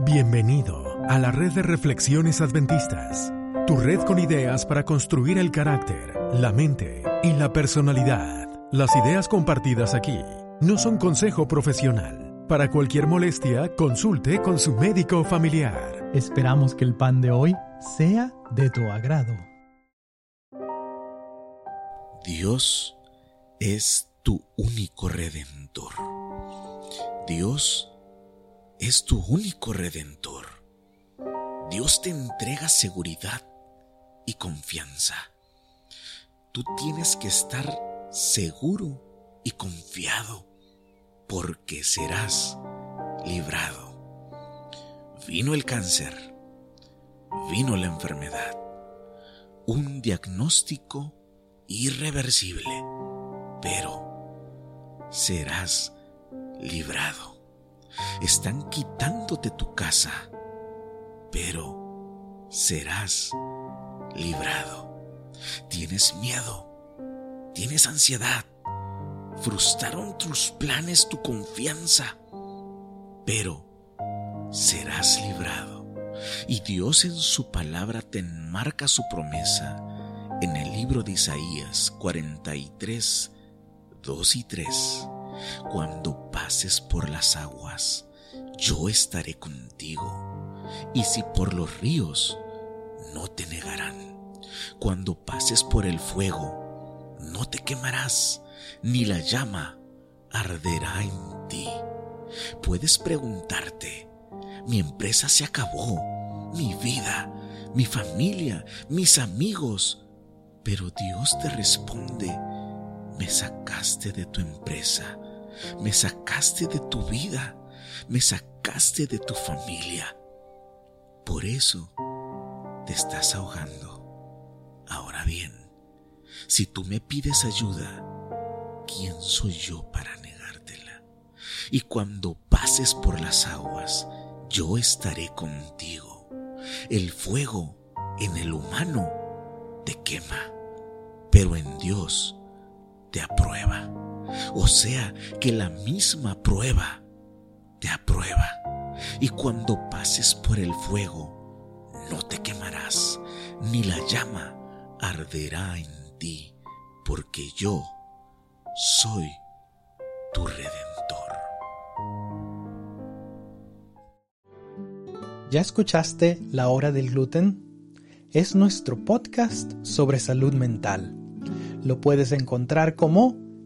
Bienvenido a la red de reflexiones adventistas, tu red con ideas para construir el carácter, la mente y la personalidad. Las ideas compartidas aquí no son consejo profesional. Para cualquier molestia, consulte con su médico familiar. Esperamos que el pan de hoy sea de tu agrado. Dios es tu único redentor. Dios es tu único redentor. Dios te entrega seguridad y confianza. Tú tienes que estar seguro y confiado porque serás librado. Vino el cáncer, vino la enfermedad, un diagnóstico irreversible, pero serás librado están quitándote tu casa, pero serás librado. Tienes miedo, tienes ansiedad, frustraron tus planes, tu confianza, pero serás librado. Y Dios en su palabra te enmarca su promesa en el libro de Isaías 43, 2 y 3. Cuando pases por las aguas, yo estaré contigo. Y si por los ríos, no te negarán. Cuando pases por el fuego, no te quemarás, ni la llama arderá en ti. Puedes preguntarte, mi empresa se acabó, mi vida, mi familia, mis amigos. Pero Dios te responde, me sacaste de tu empresa me sacaste de tu vida, me sacaste de tu familia. Por eso te estás ahogando. Ahora bien, si tú me pides ayuda, ¿quién soy yo para negártela? Y cuando pases por las aguas, yo estaré contigo. El fuego en el humano te quema, pero en Dios te aprueba. O sea que la misma prueba te aprueba. Y cuando pases por el fuego, no te quemarás, ni la llama arderá en ti, porque yo soy tu redentor. ¿Ya escuchaste La Hora del Gluten? Es nuestro podcast sobre salud mental. Lo puedes encontrar como